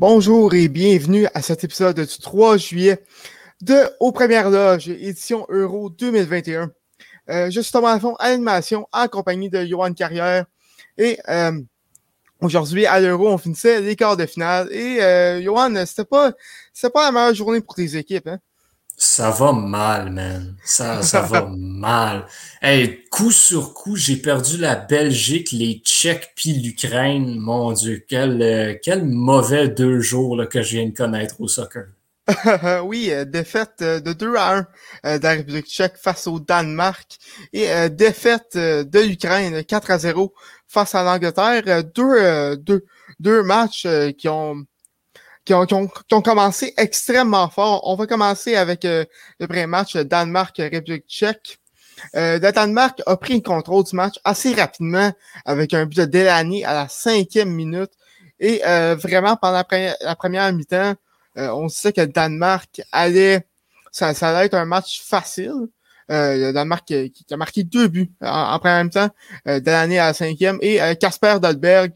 Bonjour et bienvenue à cet épisode du 3 juillet de Aux Premières Loges, édition Euro 2021. Euh, je suis Thomas Lafont à l'animation en compagnie de Johan Carrière. Et euh, aujourd'hui, à l'Euro, on finissait les quarts de finale. Et euh, Johan, c'était pas, pas la meilleure journée pour tes équipes, hein? Ça va mal, man. Ça, ça va mal. Hey, coup sur coup, j'ai perdu la Belgique, les Tchèques puis l'Ukraine. Mon Dieu, quel, euh, quel mauvais deux jours là, que je viens de connaître au soccer. oui, euh, défaite euh, de 2 à 1 de la République tchèque face au Danemark et défaite de l'Ukraine 4 à 0 face à l'Angleterre. Deux, deux, deux matchs qui ont qui ont, commencé extrêmement fort. On va commencer avec euh, le premier match Danemark-République tchèque. Euh, le Danemark a pris le contrôle du match assez rapidement avec un but de Delaney à la cinquième minute. Et euh, vraiment, pendant la première, mi-temps, euh, on sait que le Danemark allait, ça, ça allait être un match facile. Le Danemark qui, a marqué deux buts en, première mi-temps, Delaney à la cinquième, et Casper Dahlberg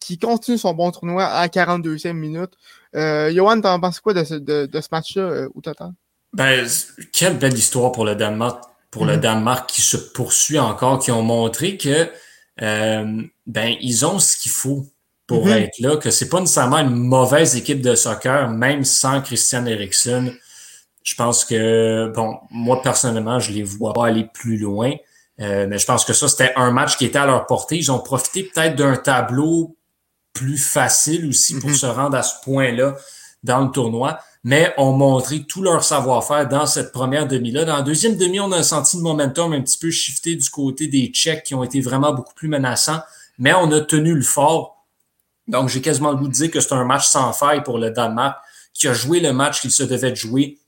qui continue son bon tournoi à la 42e minute. Euh, Johan, t'en penses quoi de ce, de, ce match-là euh, au total? Ben, quelle belle histoire pour le Danemark, pour le mhm. Danemark qui se poursuit encore, qui ont montré que euh, ben ils ont ce qu'il faut pour mhm. être là, que c'est pas nécessairement une mauvaise équipe de soccer, même sans Christian Eriksen. Je pense que, bon, moi personnellement, je les vois pas aller plus loin. Euh, mais je pense que ça, c'était un match qui était à leur portée. Ils ont profité peut-être d'un tableau plus facile aussi pour mhm. se rendre à ce point-là dans le tournoi, mais ont montré tout leur savoir-faire dans cette première demi-là. Dans la deuxième demi, on a senti le momentum un petit peu shifté du côté des Tchèques qui ont été vraiment beaucoup plus menaçants, mais on a tenu le fort. Donc, j'ai quasiment le goût de dire que c'est un match sans faille pour le Danemark qui a joué le match qu'il se devait de jouer.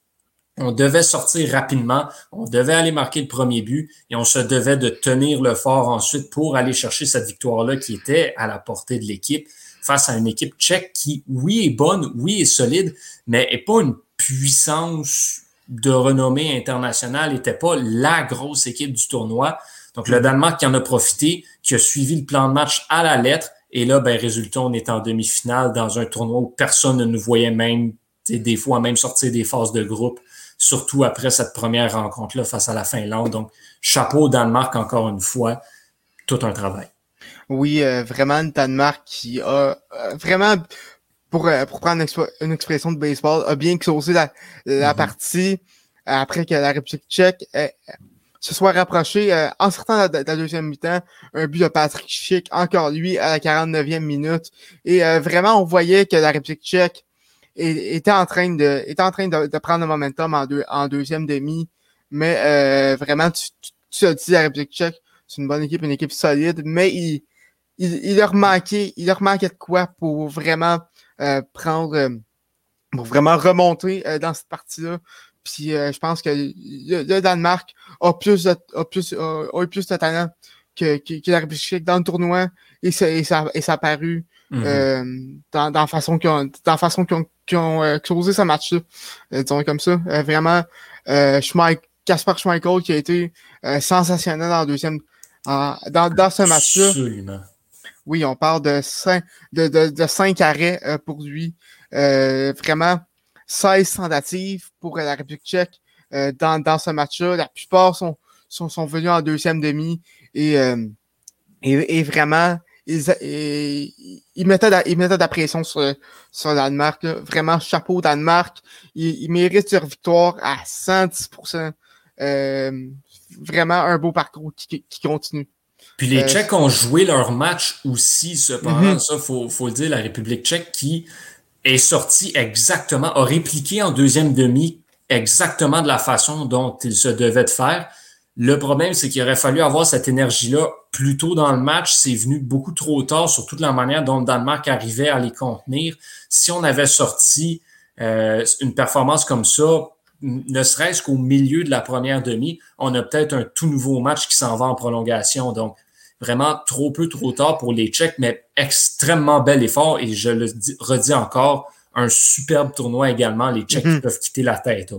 On devait sortir rapidement, on devait aller marquer le premier but et on se devait de tenir le fort ensuite pour aller chercher cette victoire-là qui était à la portée de l'équipe face à une équipe tchèque qui, oui, est bonne, oui, est solide, mais n'est pas une puissance de renommée internationale, n'était pas la grosse équipe du tournoi. Donc, le Danemark qui en a profité, qui a suivi le plan de match à la lettre. Et là, ben, résultat, on est en demi-finale dans un tournoi où personne ne nous voyait même, des fois, même sortir des phases de groupe surtout après cette première rencontre-là face à la Finlande. Donc, chapeau au Danemark encore une fois, tout un travail. Oui, euh, vraiment, le Danemark qui a euh, vraiment, pour, euh, pour prendre une, expression de baseball, a bien exaucé la, la mm-hmm. partie après que la République tchèque se soit rapprochée en sortant de la, deuxième mi-temps. Un but de Patrick Schick, encore lui, à la 49e minute. Et vraiment, on voyait que la République tchèque était en train de était en train de, prendre le momentum en, deux, en deuxième demi. Mais euh, vraiment, tu, tu, tu as dit la République tchèque, c'est une bonne équipe, une équipe solide, mais il, il, leur manquait, il leur manquait de quoi pour vraiment euh, prendre euh, pour vraiment remonter dans cette partie-là. Puis je pense que le, Danemark a plus de, a plus a, eu plus de talent que, que, la République tchèque dans le tournoi et ça, et ça, et ça a paru. Euh, dans, dans la façon qu'ils ont, dans la façon qu'ils ont, qu ont euh, closé ce match-là, euh, disons comme ça. Euh, vraiment, euh, Kasper Schmeichel qui a été euh, sensationnel dans le deuxième, dans, dans ce match-là. Oui, on parle de cinq, de, de, de cinq arrêts pour lui. vraiment, 16 tentatives pour la République tchèque dans, dans ce match-là. La plupart sont, sont, sont venus en deuxième demi et, et, et vraiment, ils, ils, mettaient, de, ils mettaient de la pression sur, sur Danemark. Vraiment, chapeau Danemark. Ils, ils méritent leur victoire à 110%. Euh, vraiment un beau parcours qui, qui continue. Puis les euh, Tchèques ont joué leur match aussi, cependant, mm ça, faut, faut le dire, la République tchèque qui est sortie exactement, a répliqué en deuxième demi exactement de la façon dont il se devait de faire. Le problème, c'est qu'il aurait fallu avoir cette énergie-là plus tôt dans le match. C'est venu beaucoup trop tard sur toute la manière dont le Danemark arrivait à les contenir. Si on avait sorti euh, une performance comme ça, ne serait-ce qu'au milieu de la première demi, on a peut-être un tout nouveau match qui s'en va en prolongation. Donc, vraiment trop peu, trop tard pour les Tchèques, mais extrêmement bel effort. Et je le redis encore, un superbe tournoi également. Les Tchèques mm-hmm. peuvent quitter la tête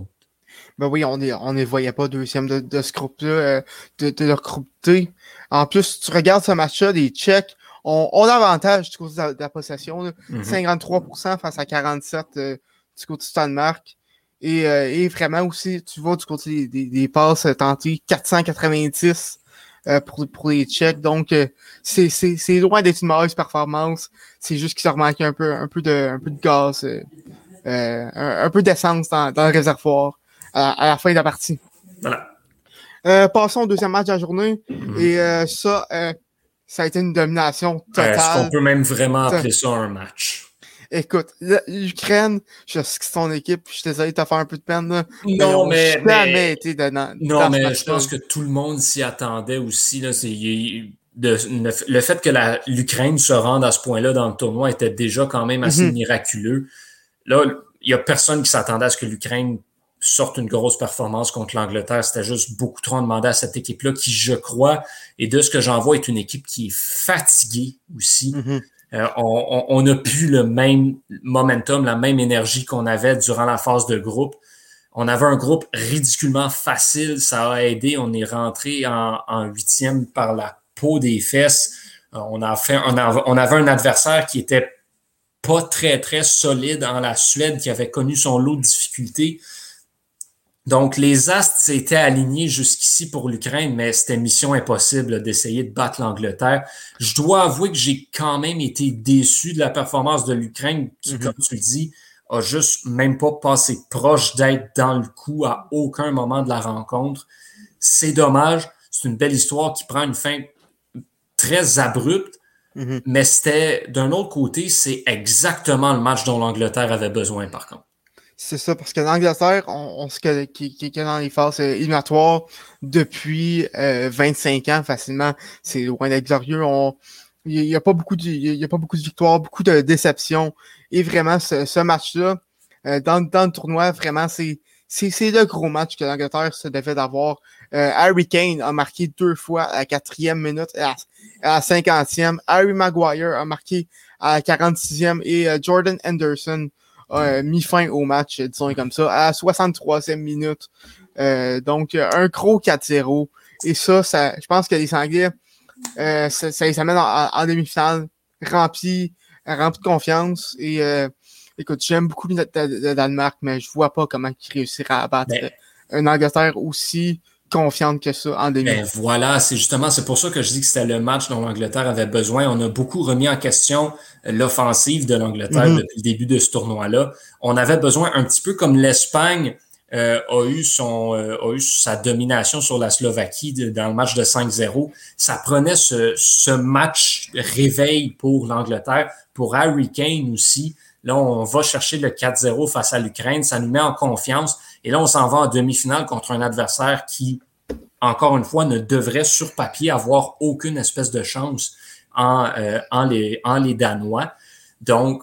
ben oui, on ne on voyait pas deuxième de, ce groupe-là, euh, de, de, leur groupe T. En plus, tu regardes ce match-là, les Tchèques on, a l'avantage du côté de la, possession. 53% mhm. face à 47% euh, du côté du Danemark. Et, euh, et, vraiment aussi, tu vois du côté des, des, passes tentées, 490 pour, pour les Tchèques. Donc, c'est loin d'être une mauvaise performance. C'est juste qu'il se remarque un peu, un peu de, un peu de gaz, un, peu d'essence dans, dans le réservoir à, la fin de la partie. Voilà. Euh, passons au deuxième match de la journée. Mhm. Et euh, ça, euh, ça a été une domination totale. Est-ce qu'on peut même vraiment appeler ça un match? Écoute, l'Ukraine, je sais que c'est ton équipe, je suis désolé de te faire un peu de peine. Là, non, mais. jamais été de, non, mais je pense que tout le monde s'y attendait aussi. Là, de, le fait que l'Ukraine se rende à ce point-là dans le tournoi était déjà quand même assez mhm. miraculeux. Là, il n'y a personne qui s'attendait à ce que l'Ukraine sorte une grosse performance contre l'Angleterre. C'était juste beaucoup trop demandé à cette équipe-là qui, je crois, et de ce que j'en vois, est une équipe qui est fatiguée aussi. Mm-hmm. Euh, on n'a plus le même momentum, la même énergie qu'on avait durant la phase de groupe. On avait un groupe ridiculement facile, ça a aidé. On est rentré en, huitième par la peau des fesses. Euh, on, a fait, on, on avait un adversaire qui était pas très, très solide en la Suède, qui avait connu son lot de difficultés. Donc, les astres s'étaient alignés jusqu'ici pour l'Ukraine, mais c'était mission impossible d'essayer de battre l'Angleterre. Je dois avouer que j'ai quand même été déçu de la performance de l'Ukraine, qui, mhm. comme tu le dis, a juste même pas passé proche d'être dans le coup à aucun moment de la rencontre. C'est dommage. C'est une belle histoire qui prend une fin très abrupte, mhm. mais c'était, d'un autre côté, c'est exactement le match dont l'Angleterre avait besoin, par contre. C'est ça, parce que l'Angleterre, on, on se qui, qui, est dans les phases euh, éliminatoires depuis 25 euh, ans facilement. C'est loin d'être glorieux. Il n'y a, pas beaucoup de, y a pas beaucoup de victoires, beaucoup de déceptions. Et vraiment, ce, match-là, euh, dans, dans le tournoi, vraiment, c'est le gros match que l'Angleterre se devait d'avoir. Harry Kane a marqué deux fois à la quatrième minute et à, la cinquantième. Harry Maguire a marqué à la 46e et Jordan Anderson a mis fin au match, disons comme ça, à la 63e minute. Euh, donc, un gros 4-0. Et ça, ça, je pense que les Anglais, euh, ça, ça, les amène en, demi-finale rempli, rempli de confiance. Et euh, écoute, j'aime beaucoup le, Danemark, mais je vois pas comment ils réussira à battre un Angleterre aussi confiante que ça en demi. Ben voilà, c'est justement, c'est pour ça que je dis que c'était le match dont l'Angleterre avait besoin. On a beaucoup remis en question l'offensive de l'Angleterre mhm. depuis le début de ce tournoi-là. On avait besoin un petit peu comme l'Espagne euh, a eu son euh, a eu sa domination sur la Slovaquie dans le match de 5-0. Ça prenait ce, ce match réveil pour l'Angleterre, pour Harry Kane aussi. Là, on va chercher le 4-0 face à l'Ukraine. Ça nous met en confiance. Et là, on s'en va en demi-finale contre un adversaire qui, encore une fois, ne devrait sur papier avoir aucune espèce de chance en, euh, en, les, en les Danois. Donc,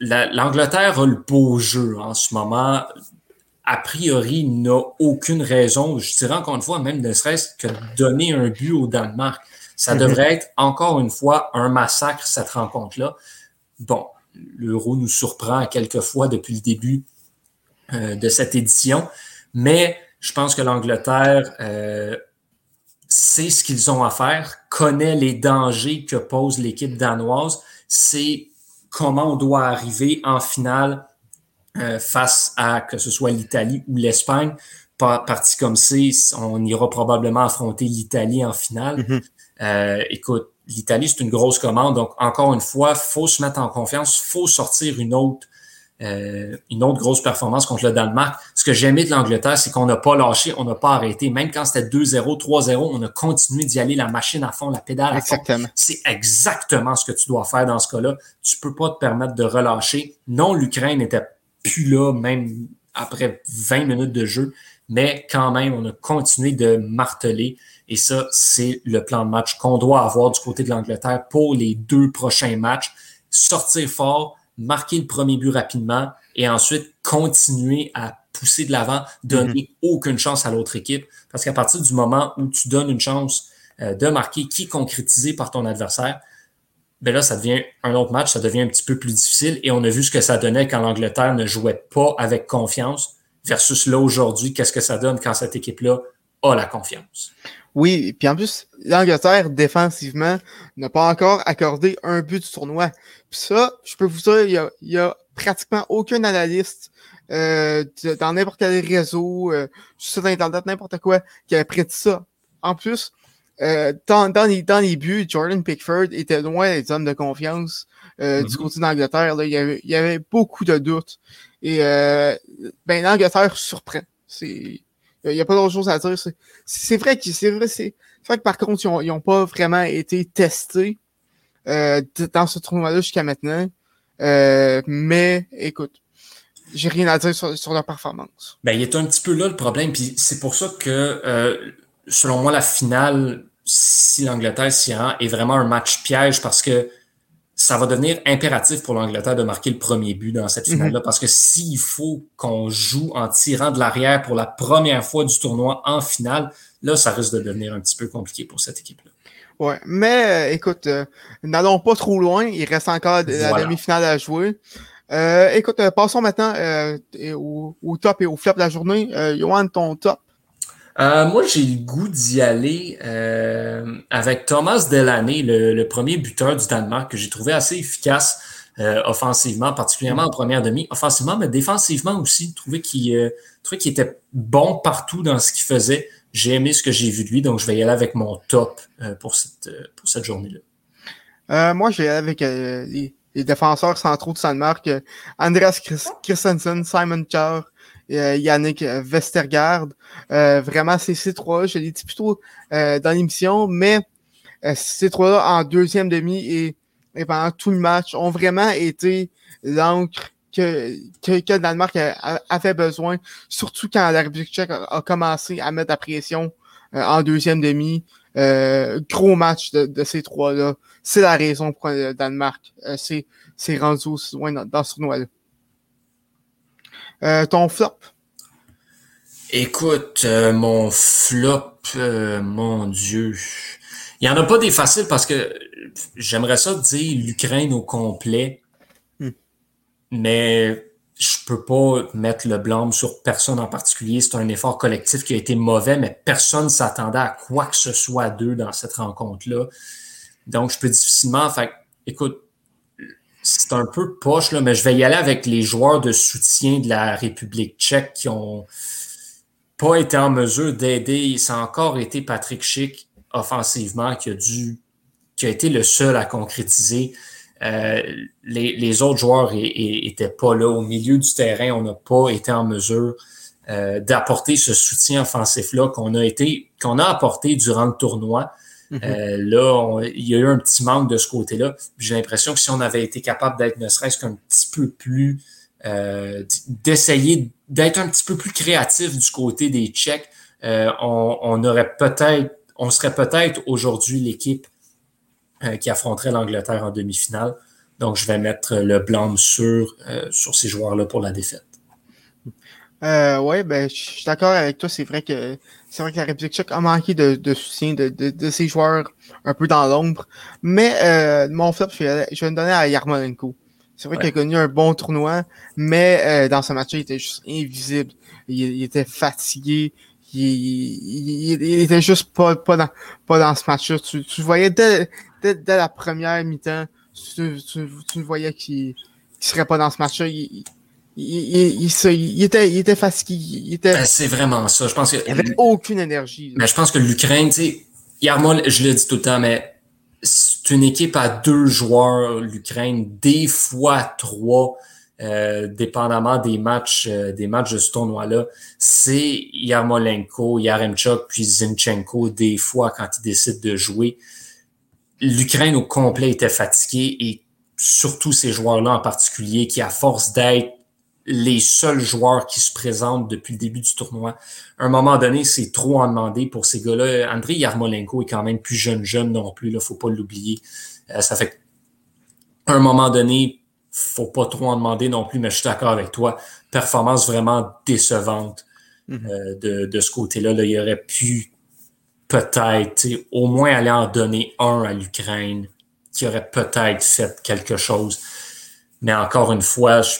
l'Angleterre a le beau jeu en ce moment. A priori, n'a aucune raison, je dirais encore une fois, même ne serait-ce que donner un but au Danemark. Ça mm-hmm. devrait être encore une fois un massacre, cette rencontre-là. Bon, l'euro nous surprend à quelques fois depuis le début euh, de cette édition, mais je pense que l'Angleterre euh, sait ce qu'ils ont à faire, connaît les dangers que pose l'équipe danoise, sait comment on doit arriver en finale euh, face à que ce soit l'Italie ou l'Espagne. Parti comme c'est, on ira probablement affronter l'Italie en finale. Mm-hmm. écoute, l'Italie, c'est une grosse commande. Donc, encore une fois, faut se mettre en confiance, faut sortir une autre, euh, une autre grosse performance contre le Danemark. Ce que j'aimais de l'Angleterre, c'est qu'on n'a pas lâché, on n'a pas arrêté. Même quand c'était 2-0, 3-0, on a continué d'y aller, la machine à fond, la pédale à exactement. C'est exactement ce que tu dois faire dans ce cas-là. Tu peux pas te permettre de relâcher. Non, l'Ukraine n'était plus là, même après 20 minutes de jeu, mais quand même, on a continué de marteler. Et ça, c'est le plan de match qu'on doit avoir du côté de l'Angleterre pour les deux prochains matchs. Sortir fort, marquer le premier but rapidement et ensuite continuer à pousser de l'avant, donner mhm. aucune chance à l'autre équipe. Parce qu'à partir du moment où tu donnes une chance euh, de marquer qui est concrétisé par ton adversaire, ben là, ça devient un autre match, ça devient un petit peu plus difficile. Et on a vu ce que ça donnait quand l'Angleterre ne jouait pas avec confiance versus là aujourd'hui, qu'est-ce que ça donne quand cette équipe-là a la confiance? Oui, puis en plus, l'Angleterre, défensivement, n'a pas encore accordé un but du tournoi. Puis ça, je peux vous dire, il y a, y a pratiquement aucun analyste euh, dans n'importe quel réseau, euh, sur Internet, n'importe quoi, qui avait prédit ça. En plus, euh, dans, dans, les, dans les buts, Jordan Pickford était loin des hommes de confiance euh, du mm-hmm. côté d'Angleterre. Il, y avait, il y avait beaucoup de doutes. Et euh, ben, l'Angleterre surprend. C'est. Il n'y a pas d'autre chose à dire. C'est vrai que c'est vrai, vrai que par contre, ils n'ont pas vraiment été testés euh, dans ce tournoi-là jusqu'à maintenant. Euh, mais écoute, j'ai rien à dire sur, sur, leur performance. Ben, il est un petit peu là le problème, puis c'est pour ça que euh, selon moi, la finale, si l'Angleterre s'y rend, est vraiment un match piège parce que ça va devenir impératif pour l'Angleterre de marquer le premier but dans cette finale-là, mhm. parce que s'il faut qu'on joue en tirant de l'arrière pour la première fois du tournoi en finale, là, ça risque de devenir un petit peu compliqué pour cette équipe-là. Ouais, mais euh, écoute, euh, n'allons pas trop loin, il reste encore la demi-finale à jouer. Euh, écoute, passons maintenant au, au, top et au flop de la journée. Johan, ton top? Euh, moi, j'ai le goût d'y aller euh, avec Thomas Delaney, le, premier buteur du Danemark, que j'ai trouvé assez efficace euh, offensivement, particulièrement en première demi. Offensivement, mais défensivement aussi. Trouvé qu'il était bon partout dans ce qu'il faisait. J'ai aimé ce que j'ai vu de lui, donc je vais y aller avec mon top pour cette, pour cette journée-là. moi, aller avec les, les, défenseurs centraux de Danemark. Andreas Christensen, Simon Kerr, euh, Yannick Vestergaard. Euh, vraiment, c'est ces trois je l'ai dit plutôt euh, dans l'émission, mais ces trois-là en deuxième demi et, et, pendant tout le match ont vraiment été l'encre que, que, le Danemark avait besoin, surtout quand la République tchèque a, commencé à mettre la pression en deuxième demi. gros match de, ces trois-là. C'est la raison pour le Danemark c'est rendu aussi loin dans, dans ce tournoi-là. Euh, ton flop? Écoute, euh, mon flop, euh, mon Dieu. Il n'y en a pas des faciles parce que j'aimerais ça dire l'Ukraine au complet. Hmm. Mais je peux pas mettre le blâme sur personne en particulier. C'est un effort collectif qui a été mauvais, mais personne s'attendait à quoi que ce soit d'eux dans cette rencontre-là. Donc, je peux difficilement. Fait, écoute, c'est un peu poche, là, mais je vais y aller avec les joueurs de soutien de la République tchèque qui ont pas été en mesure d'aider. Ça a encore été Patrick Schick offensivement qui a dû, qui a été le seul à concrétiser. Euh, les, autres joueurs étaient pas là au milieu du terrain. On n'a pas été en mesure euh, d'apporter ce soutien offensif-là qu'on a été, qu'on a apporté durant le tournoi. Mhm. Euh, là, il y a eu un petit manque de ce côté-là. J'ai l'impression que si on avait été capable d'être ne serait-ce qu'un petit peu plus, euh, d'essayer d'être un petit peu plus créatif du côté des Tchèques, euh, on, aurait peut-être, on serait peut-être aujourd'hui l'équipe qui affronterait l'Angleterre en demi-finale. Donc, je vais mettre le blâme sur, sur ces joueurs-là pour la défaite. Euh, ouais, ben, je suis d'accord avec toi. C'est vrai que c'est vrai que la République tchèque a manqué de, de soutien de, de, de, ses joueurs un peu dans l'ombre. Mais euh, mon flop, je vais, je vais me donner à Yarmolenko. C'est vrai qu'il a connu un bon tournoi, mais euh, dans ce match il était juste invisible. Il, était fatigué. Il, il, il, était juste pas, pas, dans, pas dans ce match-là. Tu, tu voyais dès, dès, dès la première mi-temps, tu, tu, tu voyais qu'il ne serait pas dans ce match-là. Il, il, il, était, il était fatigué. Il était... Ben, c'est vraiment ça. Je pense que. Il avait aucune énergie. Mais je pense que l'Ukraine, tu sais, hier, moi, je le dis tout le temps, mais c'est une équipe à deux joueurs, l'Ukraine, des fois trois, euh, dépendamment des matchs, euh, des matchs de ce tournoi-là. C'est Yarmolenko, Yaremchuk, puis Zinchenko, des fois, quand ils décident de jouer. L'Ukraine au complet était fatiguée et surtout ces joueurs-là en particulier qui, à force d'être les seuls joueurs qui se présentent depuis le début du tournoi. À un moment donné, c'est trop en demander pour ces gars-là. André Yarmolenko est quand même plus jeune, jeune non plus, il faut pas l'oublier. Euh, ça fait un moment donné, faut pas trop en demander non plus, mais je suis d'accord avec toi. Performance vraiment décevante mhm. euh, de, de, ce côté-là. Là, il aurait pu peut-être au moins aller en donner un à l'Ukraine qui aurait peut-être fait quelque chose. Mais encore une fois, je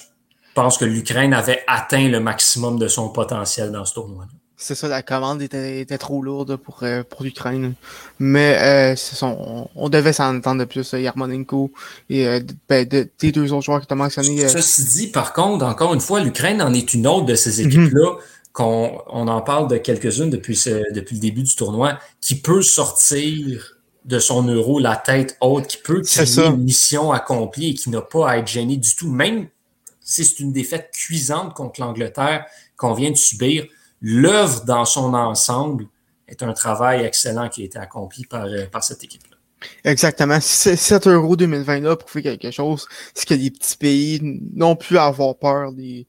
pense que l'Ukraine avait atteint le maximum de son potentiel dans ce tournoi. c'est ça, la commande était, était trop lourde pour, euh, pour l'Ukraine. Mais euh, ça, on, on, devait s'en entendre de plus. Yarmolenko et euh, ben, de, des deux autres joueurs que tu as mentionnés. Ceci dit, par contre, encore une fois, l'Ukraine en est une autre de ces mhm. équipes-là. qu'on on en parle de quelques-unes depuis, depuis le début du tournoi, qui peut sortir de son euro la tête haute, qui peut créer une mission accomplie et qui n'a pas à être gêné du tout. Même si c'est une défaite cuisante contre l'Angleterre qu'on vient de subir, l'œuvre dans son ensemble est un travail excellent qui a été accompli par, euh, cette équipe-là. Exactement. Si cet Euro 2020-là pour faire quelque chose, c'est que les petits pays n'ont plus à avoir peur des,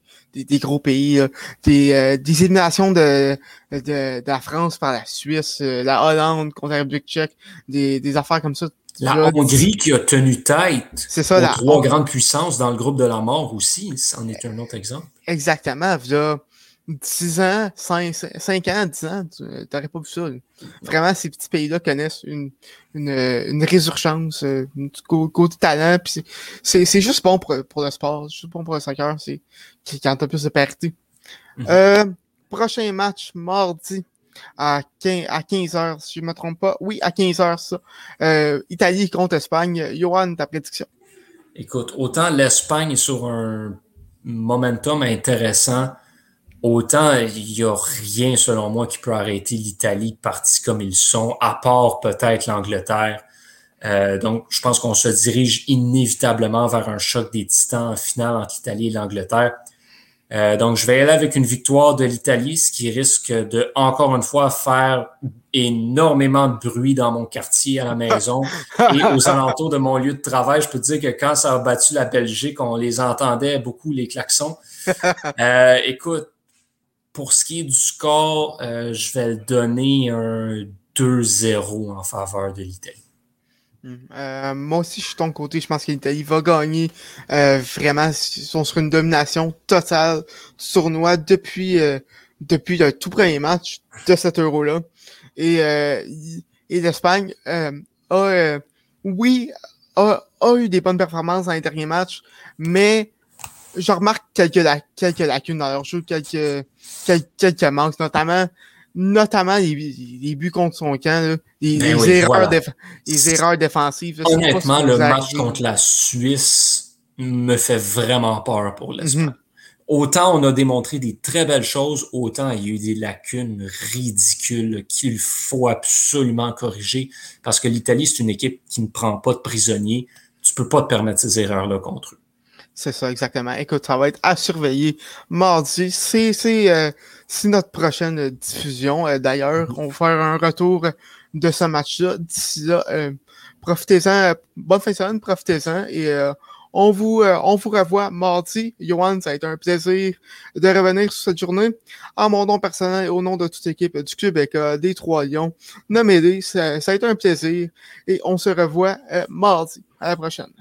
gros pays. Des, euh, des éliminations de, la France par la Suisse, euh, la Hollande contre la République tchèque, des affaires comme ça. La Hongrie qui a tenu tête c'est ça, aux trois grandes puissances dans le groupe de la mort aussi, c'en est un autre exemple. Exactement. Là, 10 ans, 5, 5 ans, 10 ans, tu n'aurais pas vu ça. Vraiment, ces petits pays-là connaissent une, une, une résurgence, euh, côté talent. C'est juste bon pour, pour le sport, juste bon pour le soccer. C'est quand t'as plus de parité. Mm-hmm. euh, prochain match, mardi, à 15, à 15 heures, si je ne me trompe pas. Oui, à 15 heures, ça. Euh, Italie contre Espagne. Johan, ta prédiction? Écoute, autant l'Espagne est sur un momentum intéressant Autant il n'y a rien, selon moi, qui peut arrêter l'Italie partie comme ils sont, à part peut-être l'Angleterre. Euh, donc, je pense qu'on se dirige inévitablement vers un choc des titans en finale entre l'Italie et l'Angleterre. Euh, donc, je vais aller avec une victoire de l'Italie, ce qui risque de, encore une fois, faire énormément de bruit dans mon quartier à la maison et aux alentours de mon lieu de travail. Je peux te dire que quand ça a battu la Belgique, on les entendait beaucoup, les klaxons. Euh, écoute, pour ce qui est du score, euh, je vais le donner un 2-0 en faveur de l'Italie. Hmm. Euh, moi aussi, je suis ton côté. Je pense que va gagner euh, vraiment. Ils sont sur une domination totale du tournoi depuis, depuis le tout premier match de cet euro-là. Et, et l'Espagne a, oui, a, a, eu des bonnes performances dans les derniers matchs, mais je remarque quelques, quelques lacunes dans leur jeu, quelques, quelques, quelques manques, notamment notamment les, les, buts contre son camp, les, ben erreurs, les erreurs défensives. Honnêtement, le match contre la Suisse me fait vraiment peur pour l'Espagne. Mhm. Autant on a démontré des très belles choses, autant il y a eu des lacunes ridicules qu'il faut absolument corriger parce que l'Italie, c'est une équipe qui ne prend pas de prisonniers. Tu peux pas te permettre ces erreurs-là contre eux. C'est ça, exactement. Écoute, ça va être à surveiller mardi. C'est c'est euh, notre prochaine diffusion. Euh, d'ailleurs, mm-hmm. on va faire un retour de ce match-là. D'ici là, euh, profitez-en. bonne fin de semaine, profitez-en. Et on vous on vous revoit mardi. Johan, ça a été un plaisir de revenir sur cette journée. À mon nom personnel et au nom de toute l'équipe du Québec, des Trois Lions, nommez-les. Ça, ça a été un plaisir. Et on se revoit mardi. À la prochaine.